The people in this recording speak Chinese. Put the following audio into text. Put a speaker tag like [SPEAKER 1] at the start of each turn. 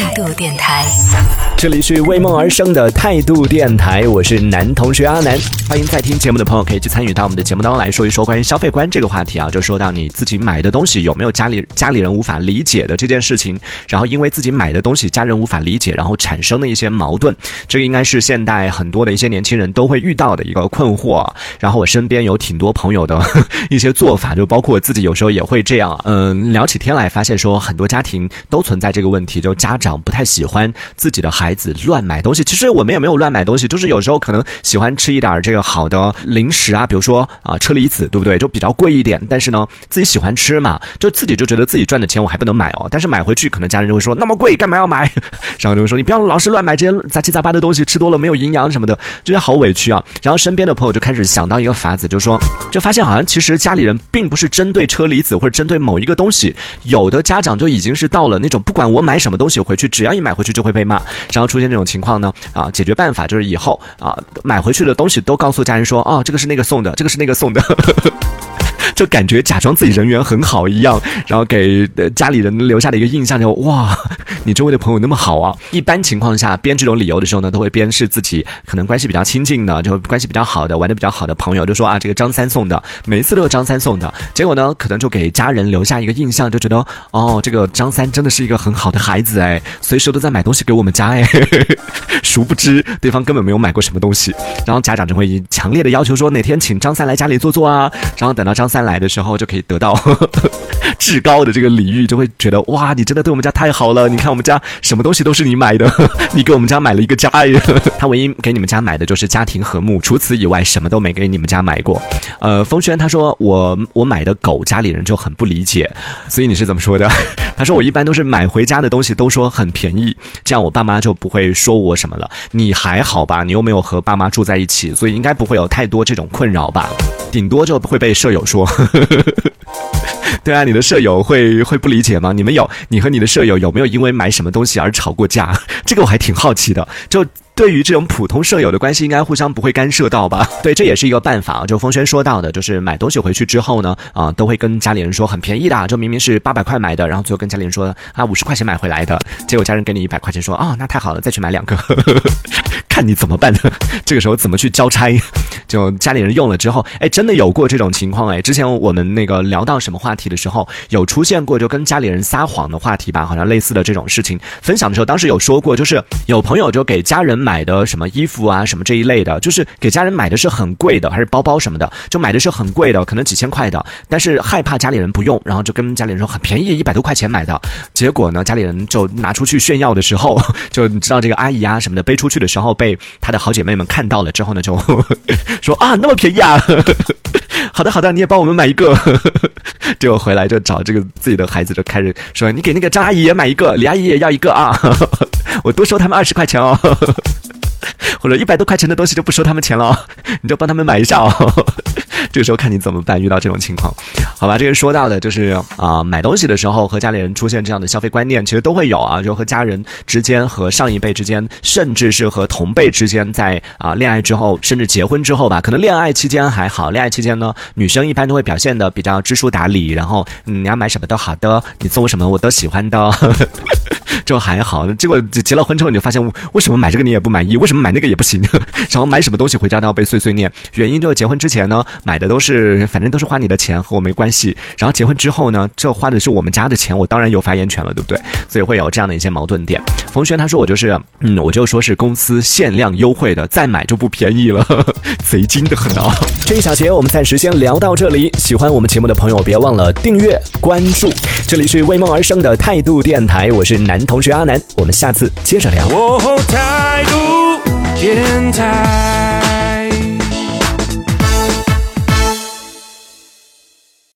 [SPEAKER 1] 态度电台，
[SPEAKER 2] 这里是为梦而生的态度电台，我是男同学阿南。欢迎在听节目的朋友可以去参与到我们的节目当中来说一说关于消费观这个话题啊，就说到你自己买的东西有没有家里家里人无法理解的这件事情，然后因为自己买的东西家人无法理解，然后产生的一些矛盾，这个应该是现代很多的一些年轻人都会遇到的一个困惑。然后我身边有挺多朋友的一些做法，就包括我自己有时候也会这样。嗯，聊起天来发现说很多家庭都存在这个问题，就家长不太喜欢自己的孩子乱买东西。其实我们也没有乱买东西，就是有时候可能喜欢吃一点这个好的零食啊，比如说啊车厘子，对不对？就比较贵一点，但是呢自己喜欢吃嘛，就自己就觉得自己赚的钱我还不能买哦。但是买回去可能家人就会说那么贵干嘛要买？然后就会说你不要老是乱买这些杂七杂八的东西，吃多了没有营养什么的，就觉得好委屈啊。然后身边的朋友就开始想到一个法子，就说就发现好像其实家里人并不是针对车厘子或者针对某一个东西，有的家长就已经是到了那种不管我买什么东西回去，只要一买回去就会被骂，然后出现这种情况呢啊，解决办法就是以后啊买回去的东西都告诉家人说哦这个是那个送的，这个是那个送的。就感觉假装自己人缘很好一样，然后给家里人留下的一个印象就哇，你周围的朋友那么好啊！一般情况下编这种理由的时候呢，都会编是自己可能关系比较亲近的，就关系比较好的、玩的比较好的朋友，就说啊，这个张三送的，每一次都是张三送的。结果呢，可能就给家人留下一个印象，就觉得哦，这个张三真的是一个很好的孩子哎，随时都在买东西给我们家哎。殊不知对方根本没有买过什么东西，然后家长就会强烈的要求说哪天请张三来家里坐坐啊，然后等到张三来。来的时候就可以得到 至高的这个礼遇，就会觉得哇，你真的对我们家太好了！你看我们家什么东西都是你买的，你给我们家买了一个家呀。他唯一给你们家买的就是家庭和睦，除此以外什么都没给你们家买过。呃，风轩他说我我买的狗家里人就很不理解，所以你是怎么说的？他说我一般都是买回家的东西都说很便宜，这样我爸妈就不会说我什么了。你还好吧？你又没有和爸妈住在一起，所以应该不会有太多这种困扰吧？顶多就会被舍友说。对啊，你的舍友会会不理解吗？你们有你和你的舍友有没有因为买什么东西而吵过架？这个我还挺好奇的。就对于这种普通舍友的关系，应该互相不会干涉到吧？对，这也是一个办法。就风轩说到的，就是买东西回去之后呢，啊，都会跟家里人说很便宜的，就明明是八百块买的，然后最后跟家里人说啊五十块钱买回来的，结果家人给你一百块钱，说哦那太好了，再去买两个。看你怎么办呢？这个时候怎么去交差？就家里人用了之后，哎，真的有过这种情况哎。之前我们那个聊到什么话题的时候，有出现过就跟家里人撒谎的话题吧？好像类似的这种事情分享的时候，当时有说过，就是有朋友就给家人买的什么衣服啊，什么这一类的，就是给家人买的是很贵的，还是包包什么的，就买的是很贵的，可能几千块的，但是害怕家里人不用，然后就跟家里人说很便宜，一百多块钱买的。结果呢，家里人就拿出去炫耀的时候，就你知道这个阿姨啊什么的背出去的时候。被她的好姐妹们看到了之后呢，就 说啊，那么便宜啊！好的好的，你也帮我们买一个。结果回来就找这个自己的孩子，就开始说，你给那个张阿姨也买一个，李阿姨也要一个啊！我多收他们二十块钱哦，或者一百多块钱的东西就不收他们钱了，你就帮他们买一下哦。这个时候看你怎么办，遇到这种情况，好吧？这个说到的就是啊，买东西的时候和家里人出现这样的消费观念，其实都会有啊，就和家人之间、和上一辈之间，甚至是和同辈之间，在啊恋爱之后，甚至结婚之后吧，可能恋爱期间还好，恋爱期间呢，女生一般都会表现的比较知书达理，然后嗯，你要买什么都好的，你送我什么我都喜欢的。就还好，结果结了婚之后，你就发现为什么买这个你也不满意，为什么买那个也不行，然后买什么东西回家都要被碎碎念。原因就是结婚之前呢，买的都是反正都是花你的钱，和我没关系。然后结婚之后呢，这花的是我们家的钱，我当然有发言权了，对不对？所以会有这样的一些矛盾点。冯轩他说我就是，嗯，我就说是公司限量优惠的，再买就不便宜了，贼精的很啊。这一小节我们暂时先聊到这里。喜欢我们节目的朋友，别忘了订阅关注。这里是为梦而生的态度电台，我是男。同学阿南，我们下次接着聊。态度电台。